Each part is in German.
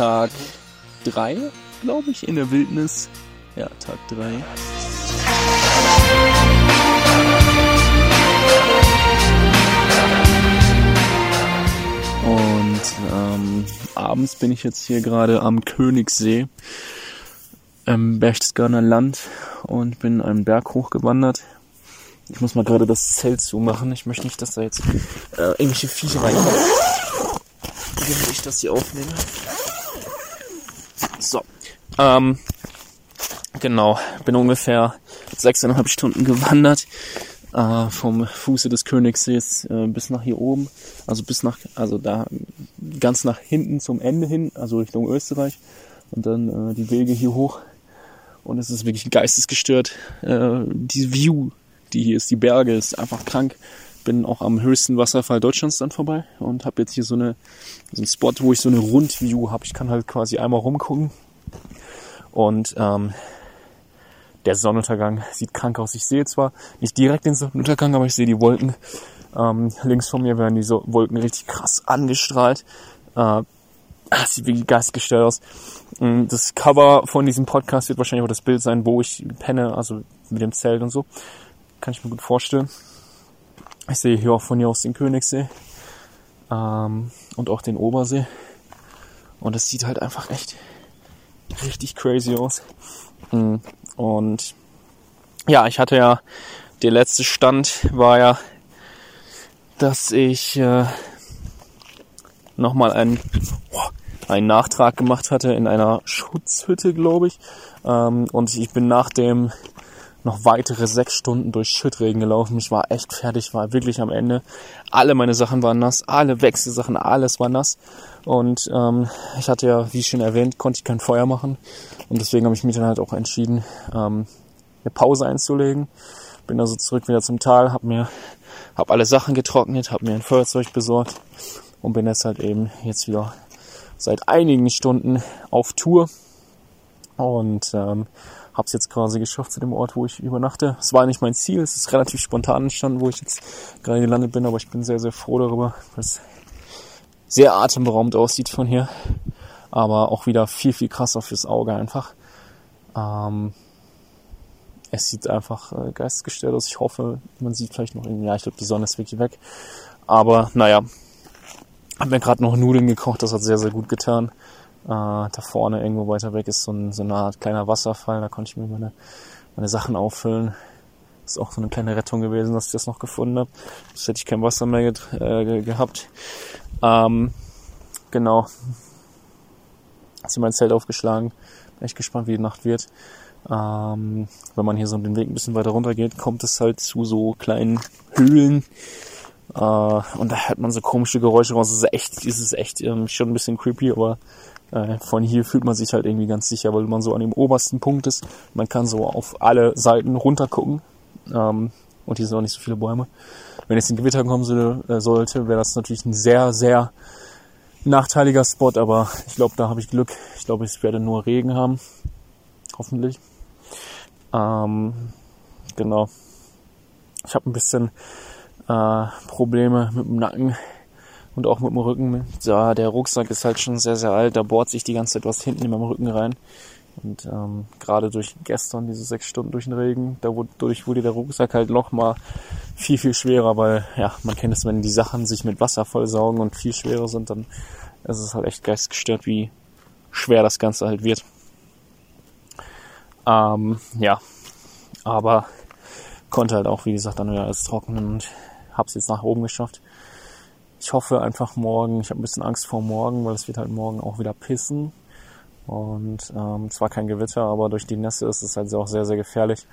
Tag 3, glaube ich, in der Wildnis. Ja, Tag 3. Und ähm, abends bin ich jetzt hier gerade am Königssee im Berchtesgadener Land und bin einen Berg hochgewandert. Ich muss mal gerade das Zelt zumachen. Ich möchte nicht, dass da jetzt äh, irgendwelche Viecher reinkommen. Während ich das hier aufnehme. So. Ähm, genau. Bin ungefähr sechseinhalb Stunden gewandert. Äh, vom Fuße des Königssees äh, bis nach hier oben. Also bis nach, also da ganz nach hinten zum Ende hin, also Richtung Österreich. Und dann äh, die Wege hier hoch. Und es ist wirklich geistesgestört. Äh, die View, die hier ist, die Berge, ist einfach krank. Bin auch am höchsten Wasserfall Deutschlands dann vorbei und habe jetzt hier so eine so einen Spot, wo ich so eine Rundview habe. Ich kann halt quasi einmal rumgucken und ähm, der Sonnenuntergang sieht krank aus. Ich sehe zwar nicht direkt den Sonnenuntergang, aber ich sehe die Wolken. Ähm, links von mir werden diese Wolken richtig krass angestrahlt. Äh, das sieht wirklich geistgestellt aus. Mm, das Cover von diesem Podcast wird wahrscheinlich auch das Bild sein, wo ich penne, also mit dem Zelt und so. Kann ich mir gut vorstellen. Ich sehe hier auch von hier aus den Königssee ähm, und auch den Obersee. Und es sieht halt einfach echt richtig crazy aus. Mm, und ja, ich hatte ja, der letzte Stand war ja, dass ich äh, nochmal einen, einen Nachtrag gemacht hatte in einer Schutzhütte, glaube ich. Ähm, und ich bin nach dem noch weitere sechs Stunden durch Schüttregen gelaufen. Ich war echt fertig, war wirklich am Ende. Alle meine Sachen waren nass, alle Wechselsachen, alles war nass. Und ähm, ich hatte ja, wie schon erwähnt, konnte ich kein Feuer machen. Und deswegen habe ich mich dann halt auch entschieden, ähm, eine Pause einzulegen. Bin also zurück wieder zum Tal, habe mir, habe alle Sachen getrocknet, habe mir ein Feuerzeug besorgt und bin jetzt halt eben jetzt wieder seit einigen Stunden auf Tour und ähm, habe es jetzt quasi geschafft zu dem Ort, wo ich übernachte. Es war nicht mein Ziel, es ist relativ spontan entstanden, wo ich jetzt gerade gelandet bin, aber ich bin sehr, sehr froh darüber, weil es sehr atemberaubend aussieht von hier, aber auch wieder viel, viel krasser fürs Auge einfach. Ähm, es sieht einfach äh, geistesgestört aus. Ich hoffe, man sieht vielleicht noch irgendwie, ja, ich glaube, die Sonne ist wirklich weg. Aber naja, habe mir gerade noch Nudeln gekocht, das hat sehr, sehr gut getan. Äh, da vorne irgendwo weiter weg ist so, ein, so eine Art kleiner Wasserfall, da konnte ich mir meine, meine Sachen auffüllen. Ist auch so eine kleine Rettung gewesen, dass ich das noch gefunden habe. Das hätte ich kein Wasser mehr äh, ge gehabt. Ähm, genau. Hat sie mein Zelt aufgeschlagen. Bin echt gespannt, wie die Nacht wird. Ähm, wenn man hier so den Weg ein bisschen weiter runter geht, kommt es halt zu so kleinen Höhlen. Äh, und da hört man so komische Geräusche raus. Es ist echt, es ist echt ähm, schon ein bisschen creepy, aber äh, von hier fühlt man sich halt irgendwie ganz sicher, weil man so an dem obersten Punkt ist. Man kann so auf alle Seiten runter gucken. Ähm, und hier sind auch nicht so viele Bäume. Wenn jetzt ein Gewitter kommen äh, sollte, wäre das natürlich ein sehr, sehr nachteiliger Spot, aber ich glaube, da habe ich Glück. Ich glaube, ich werde nur Regen haben. Hoffentlich. Ähm, genau. Ich habe ein bisschen äh, Probleme mit dem Nacken und auch mit dem Rücken. Ja, der Rucksack ist halt schon sehr, sehr alt. Da bohrt sich die ganze Zeit was hinten in meinem Rücken rein. Und ähm, gerade durch gestern, diese sechs Stunden durch den Regen, dadurch wurde der Rucksack halt noch mal viel, viel schwerer, weil ja, man kennt es, wenn die Sachen sich mit Wasser vollsaugen und viel schwerer sind, dann ist es halt echt geistgestört, wie schwer das Ganze halt wird. Ähm, ja, aber konnte halt auch, wie gesagt, dann wieder alles trocknen und hab's jetzt nach oben geschafft. Ich hoffe einfach morgen, ich habe ein bisschen Angst vor morgen, weil es wird halt morgen auch wieder pissen. Und ähm, zwar kein Gewitter, aber durch die Nässe ist es halt auch sehr, sehr gefährlich,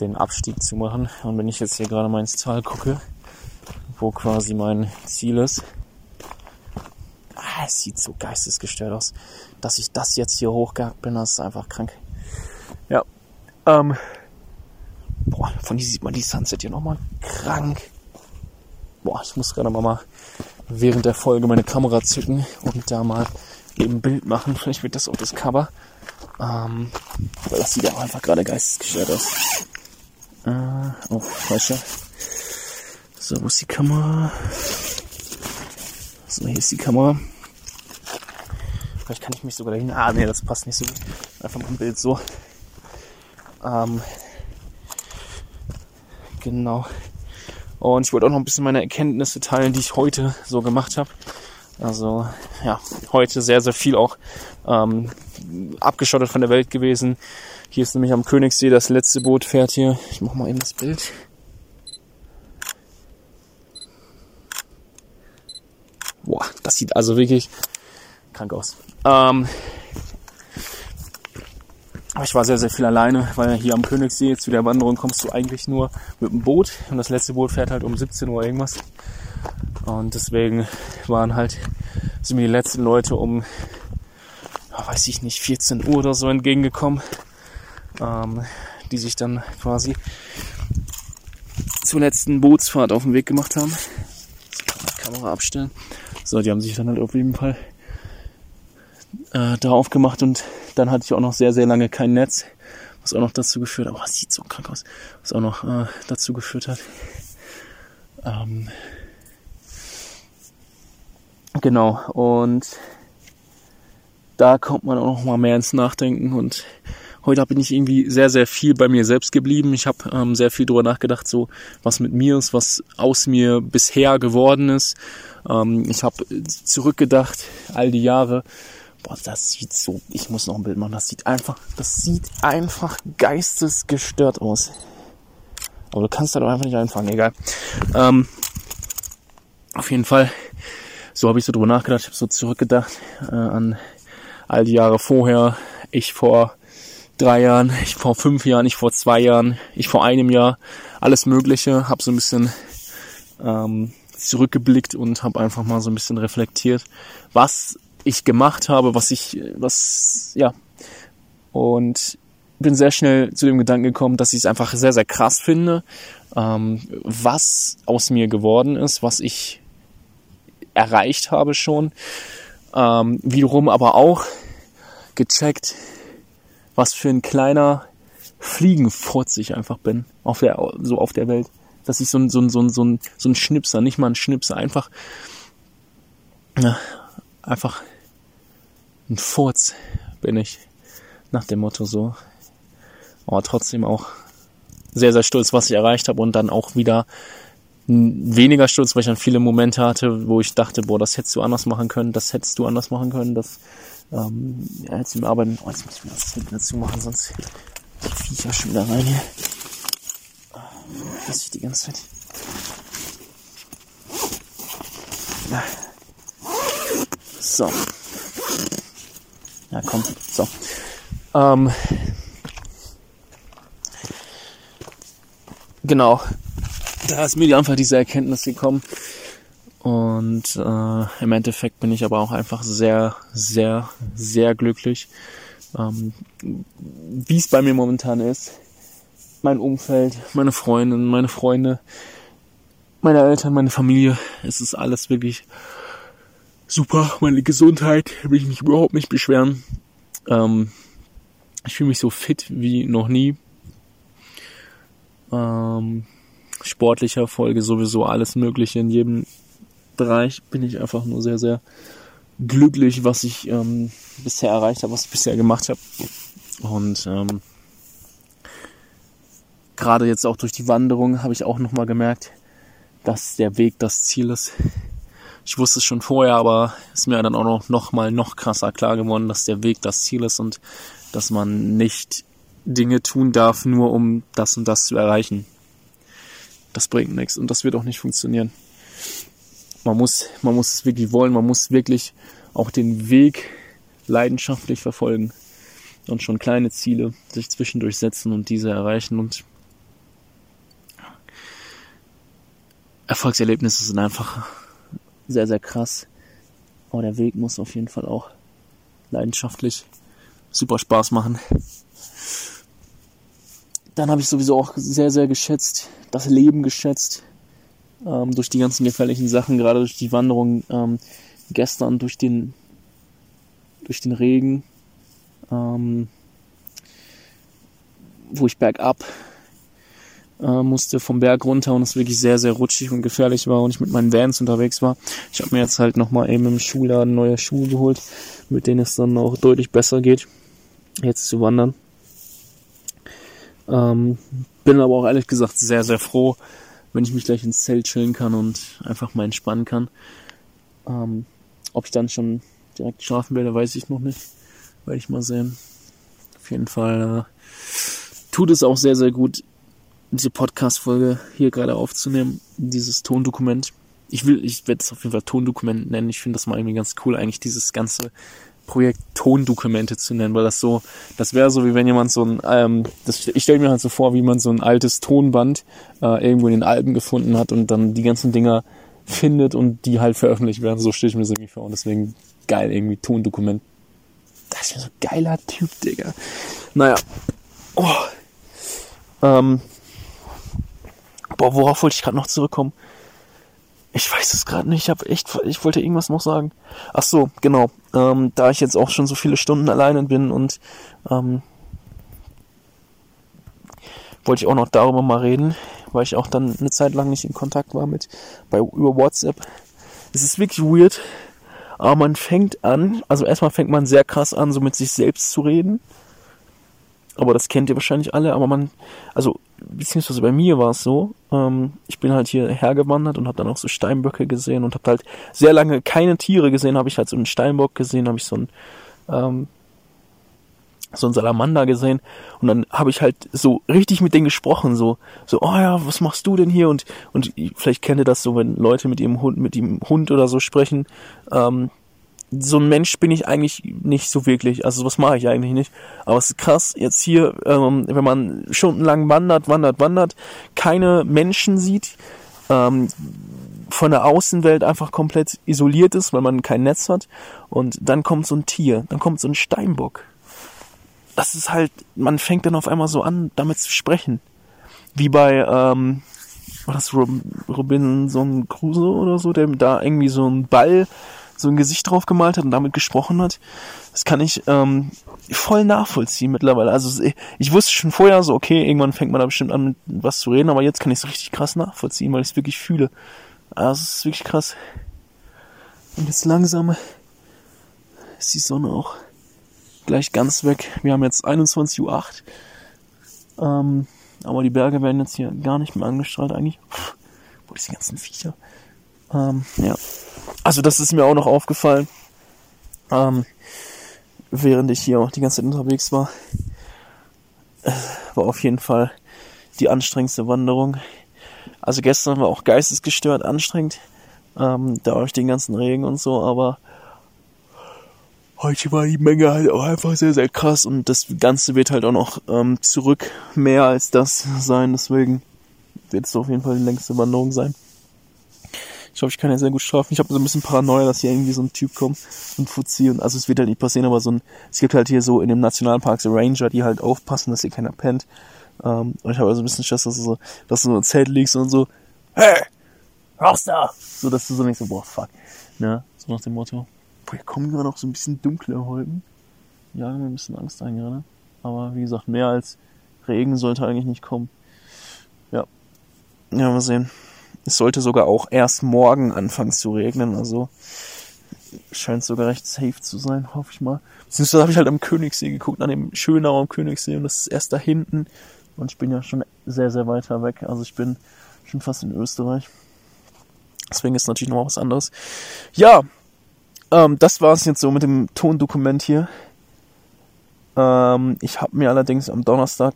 den Abstieg zu machen. Und wenn ich jetzt hier gerade mal ins Tal gucke, wo quasi mein Ziel ist, ah, es sieht so geistesgestört aus, dass ich das jetzt hier hochgehackt bin, das ist einfach krank. Ja, ähm, boah, von hier sieht man die Sunset hier nochmal krank. Boah, ich muss gerade mal während der Folge meine Kamera zücken und da mal eben Bild machen. Vielleicht wird das auch das Cover. Ähm, weil das sieht ja auch einfach gerade geistesgestört aus. Äh, oh, falscher. So, wo ist die Kamera? So, hier ist die Kamera. Vielleicht kann ich mich sogar dahin. Ah, nee, das passt nicht so gut. Einfach mal ein Bild so. Ähm, genau. Und ich wollte auch noch ein bisschen meine Erkenntnisse teilen, die ich heute so gemacht habe. Also ja, heute sehr, sehr viel auch ähm, abgeschottet von der Welt gewesen. Hier ist nämlich am Königssee das letzte Boot fährt hier. Ich mach mal eben das Bild. Boah, das sieht also wirklich krank aus. Ähm, ich war sehr, sehr viel alleine, weil hier am Königssee zu der Wanderung kommst du eigentlich nur mit dem Boot und das letzte Boot fährt halt um 17 Uhr irgendwas. Und deswegen waren halt, sind mir die letzten Leute um, weiß ich nicht, 14 Uhr oder so entgegengekommen, ähm, die sich dann quasi zur letzten Bootsfahrt auf den Weg gemacht haben. Kamera abstellen. So, die haben sich dann halt auf jeden Fall äh, drauf gemacht und dann hatte ich auch noch sehr, sehr lange kein Netz, was auch noch dazu geführt hat, oh, sieht so krank aus, was auch noch äh, dazu geführt hat. Ähm, genau, und da kommt man auch noch mal mehr ins Nachdenken und heute bin ich irgendwie sehr, sehr viel bei mir selbst geblieben. Ich habe ähm, sehr viel darüber nachgedacht, so was mit mir ist, was aus mir bisher geworden ist. Ähm, ich habe zurückgedacht, all die Jahre. Boah, das sieht so, ich muss noch ein Bild machen, das sieht einfach, das sieht einfach geistesgestört aus. Aber du kannst da doch einfach nicht einfangen, egal. Ähm, auf jeden Fall, so habe ich so drüber nachgedacht, ich habe so zurückgedacht äh, an all die Jahre vorher, ich vor drei Jahren, ich vor fünf Jahren, ich vor zwei Jahren, ich vor einem Jahr, alles Mögliche, habe so ein bisschen ähm, zurückgeblickt und habe einfach mal so ein bisschen reflektiert, was ich gemacht habe, was ich, was, ja, und bin sehr schnell zu dem Gedanken gekommen, dass ich es einfach sehr, sehr krass finde, ähm, was aus mir geworden ist, was ich erreicht habe schon. Ähm, wiederum aber auch gecheckt, was für ein kleiner Fliegenfurz ich einfach bin auf der, so auf der Welt. Dass ich so ein, so ein, so ein, so ein, so ein Schnipser, nicht mal ein Schnipser, einfach, ja, einfach ein Furz bin ich. Nach dem Motto so. Aber trotzdem auch sehr, sehr stolz, was ich erreicht habe und dann auch wieder weniger stolz, weil ich dann viele Momente hatte, wo ich dachte, boah, das hättest du anders machen können, das hättest du anders machen können, das ähm, ja, jetzt im Arbeiten, oh, jetzt muss ich mir das hinten dazu machen, sonst die Viecher schon wieder rein hier. Das ich die ganze Zeit. So. Ja, komm. So. Ähm, genau. Da ist mir einfach diese Erkenntnis gekommen. Und äh, im Endeffekt bin ich aber auch einfach sehr, sehr, sehr glücklich, ähm, wie es bei mir momentan ist. Mein Umfeld, meine Freundin, meine Freunde, meine Eltern, meine Familie. Es ist alles wirklich super. Meine Gesundheit will ich mich überhaupt nicht beschweren. Ähm, ich fühle mich so fit wie noch nie. Ähm, sportlicher Folge sowieso alles Mögliche in jedem Bereich bin ich einfach nur sehr, sehr glücklich, was ich ähm, bisher erreicht habe, was ich bisher gemacht habe. Und ähm, gerade jetzt auch durch die Wanderung habe ich auch nochmal gemerkt, dass der Weg das Ziel ist. Ich wusste es schon vorher, aber ist mir dann auch noch, noch mal noch krasser klar geworden, dass der Weg das Ziel ist und dass man nicht Dinge tun darf, nur um das und das zu erreichen. Das bringt nichts und das wird auch nicht funktionieren man muss, man muss es wirklich wollen, man muss wirklich auch den Weg leidenschaftlich verfolgen und schon kleine Ziele sich zwischendurch setzen und diese erreichen und Erfolgserlebnisse sind einfach sehr, sehr krass. Aber der Weg muss auf jeden Fall auch leidenschaftlich super Spaß machen. Dann habe ich sowieso auch sehr, sehr geschätzt, das Leben geschätzt, ähm, durch die ganzen gefährlichen Sachen, gerade durch die Wanderung ähm, gestern durch den durch den Regen, ähm, wo ich bergab äh, musste vom Berg runter und es wirklich sehr, sehr rutschig und gefährlich war und ich mit meinen Vans unterwegs war. Ich habe mir jetzt halt nochmal eben im Schuhladen neue Schuhe geholt, mit denen es dann auch deutlich besser geht, jetzt zu wandern. Ähm, bin aber auch ehrlich gesagt sehr, sehr froh, wenn ich mich gleich ins Zelt chillen kann und einfach mal entspannen kann. Ähm, ob ich dann schon direkt schlafen werde, weiß ich noch nicht. Werde ich mal sehen. Auf jeden Fall äh, tut es auch sehr, sehr gut, diese Podcast-Folge hier gerade aufzunehmen, dieses Tondokument. Ich will, ich werde es auf jeden Fall Tondokument nennen. Ich finde das mal irgendwie ganz cool, eigentlich dieses ganze Projekt Tondokumente zu nennen, weil das so, das wäre so wie wenn jemand so ein, ähm, das, ich stelle mir halt so vor, wie man so ein altes Tonband äh, irgendwo in den Alpen gefunden hat und dann die ganzen Dinger findet und die halt veröffentlicht werden. So stelle ich mir das irgendwie vor und deswegen geil irgendwie Tondokument. Das ist ja so ein geiler Typ, Digga. Naja. Oh. Ähm. Boah, worauf wollte ich gerade noch zurückkommen? Ich weiß es gerade nicht. Ich habe echt, ich wollte irgendwas noch sagen. Ach so, genau. Ähm, da ich jetzt auch schon so viele Stunden alleine bin und ähm, wollte ich auch noch darüber mal reden, weil ich auch dann eine Zeit lang nicht in Kontakt war mit bei über WhatsApp. Es ist wirklich weird, aber man fängt an, also erstmal fängt man sehr krass an, so mit sich selbst zu reden. Aber das kennt ihr wahrscheinlich alle, aber man, also beziehungsweise bei mir war es so, ähm, ich bin halt hier hergewandert und habe dann auch so Steinböcke gesehen und habe halt sehr lange keine Tiere gesehen, habe ich halt so einen Steinbock gesehen, habe ich so einen, ähm, so einen Salamander gesehen und dann habe ich halt so richtig mit denen gesprochen, so, so, oh ja, was machst du denn hier? Und, und vielleicht kennt ihr das so, wenn Leute mit ihrem Hund, mit dem Hund oder so sprechen, ähm, so ein Mensch bin ich eigentlich nicht so wirklich. Also was mache ich eigentlich nicht. Aber es ist krass, jetzt hier, ähm, wenn man stundenlang wandert, wandert, wandert, keine Menschen sieht, ähm, von der Außenwelt einfach komplett isoliert ist, weil man kein Netz hat. Und dann kommt so ein Tier, dann kommt so ein Steinbock. Das ist halt, man fängt dann auf einmal so an, damit zu sprechen. Wie bei, ähm, war das Robinson Crusoe oder so, der da irgendwie so ein Ball so ein Gesicht drauf gemalt hat und damit gesprochen hat. Das kann ich ähm, voll nachvollziehen mittlerweile. Also ich wusste schon vorher so, okay, irgendwann fängt man da bestimmt an, was zu reden, aber jetzt kann ich es richtig krass nachvollziehen, weil ich es wirklich fühle. Also es ist wirklich krass. Und jetzt langsam ist die Sonne auch gleich ganz weg. Wir haben jetzt 21.08 Uhr. Ähm, aber die Berge werden jetzt hier gar nicht mehr angestrahlt eigentlich. Puh, wo ist die ganzen Viecher? Ähm, ja. Also das ist mir auch noch aufgefallen, ähm, während ich hier auch die ganze Zeit unterwegs war. War auf jeden Fall die anstrengendste Wanderung. Also gestern war auch geistesgestört anstrengend, ähm, da durch den ganzen Regen und so, aber heute war die Menge halt auch einfach sehr, sehr krass und das Ganze wird halt auch noch ähm, zurück mehr als das sein, deswegen wird es auf jeden Fall die längste Wanderung sein. Ich glaube, ich kann ja sehr gut strafen. Ich habe so ein bisschen Paranoia, dass hier irgendwie so ein Typ kommt und Fuzzi und also es wird halt nicht passieren, aber so ein, es gibt halt hier so in dem Nationalpark so Ranger, die halt aufpassen, dass hier keiner pennt. Ähm, und ich habe also ein bisschen Stress, dass du so, dass du so im Zelt liegst und so, hey, raus da! So, dass du so denkst, so, boah, fuck. Ne? So nach dem Motto. Boah, hier kommen gerade auch so ein bisschen dunkle Wolken. Ja, mir ein bisschen Angst ein gerade. Aber wie gesagt, mehr als Regen sollte eigentlich nicht kommen. Ja. Ja, mal sehen. Es sollte sogar auch erst morgen anfangen zu regnen, also scheint sogar recht safe zu sein, hoffe ich mal. Beziehungsweise habe ich halt am Königssee geguckt, an dem Schönau am Königssee und das ist erst da hinten und ich bin ja schon sehr, sehr weiter weg, also ich bin schon fast in Österreich. Deswegen ist natürlich noch was anderes. Ja, ähm, das war es jetzt so mit dem Tondokument hier. Ähm, ich habe mir allerdings am Donnerstag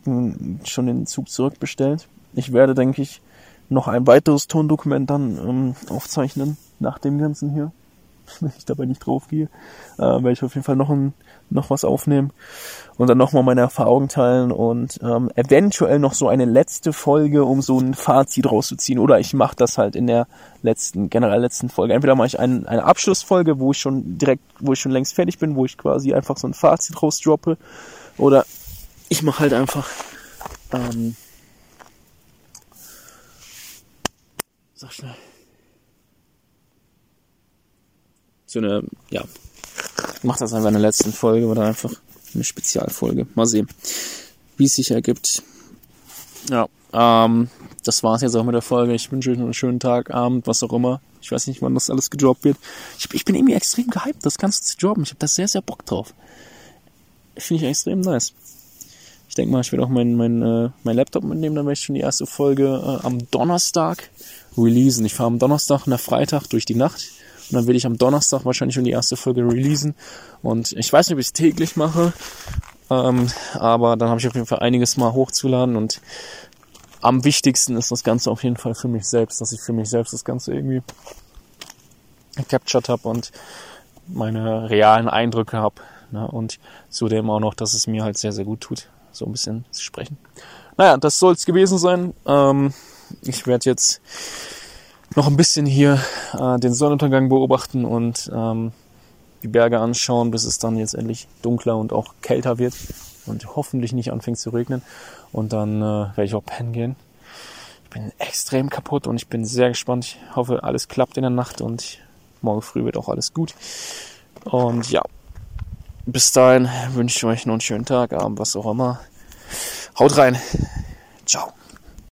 schon den Zug zurückbestellt. Ich werde, denke ich, noch ein weiteres Tondokument dann ähm, aufzeichnen nach dem Ganzen hier. Wenn ich dabei nicht drauf gehe, äh, werde ich auf jeden Fall noch, ein, noch was aufnehmen und dann nochmal meine Erfahrungen teilen und ähm, eventuell noch so eine letzte Folge, um so ein Fazit rauszuziehen. Oder ich mache das halt in der letzten, generell letzten Folge. Entweder mache ich ein, eine Abschlussfolge, wo ich schon direkt, wo ich schon längst fertig bin, wo ich quasi einfach so ein Fazit rausdroppe. Oder ich mache halt einfach ähm, Sag schnell. So eine, ja. Mach das einfach in der letzten Folge oder einfach eine Spezialfolge. Mal sehen, wie es sich ergibt. Ja. ähm, das war's jetzt auch mit der Folge. Ich wünsche euch noch einen schönen Tag, Abend, was auch immer. Ich weiß nicht, wann das alles gedroppt wird. Ich, ich bin irgendwie extrem gehypt, das Ganze zu droppen. Ich habe da sehr, sehr Bock drauf. Finde ich extrem nice. Ich denke mal, ich werde auch meinen mein, äh, mein Laptop mitnehmen, dann werde ich schon die erste Folge äh, am Donnerstag releasen. Ich fahre am Donnerstag nach Freitag durch die Nacht und dann werde ich am Donnerstag wahrscheinlich schon die erste Folge releasen. Und ich weiß nicht, ob ich es täglich mache, ähm, aber dann habe ich auf jeden Fall einiges mal hochzuladen und am wichtigsten ist das Ganze auf jeden Fall für mich selbst, dass ich für mich selbst das Ganze irgendwie captured habe und meine realen Eindrücke habe. Ne? Und zudem auch noch, dass es mir halt sehr, sehr gut tut, so ein bisschen sprechen. Naja, das soll es gewesen sein. Ähm, ich werde jetzt noch ein bisschen hier äh, den Sonnenuntergang beobachten und ähm, die Berge anschauen, bis es dann jetzt endlich dunkler und auch kälter wird und hoffentlich nicht anfängt zu regnen. Und dann äh, werde ich auch pennen gehen. Ich bin extrem kaputt und ich bin sehr gespannt. Ich hoffe, alles klappt in der Nacht und morgen früh wird auch alles gut. Und ja, bis dahin wünsche ich euch noch einen schönen Tag, Abend, was auch immer. Haut rein. Ciao.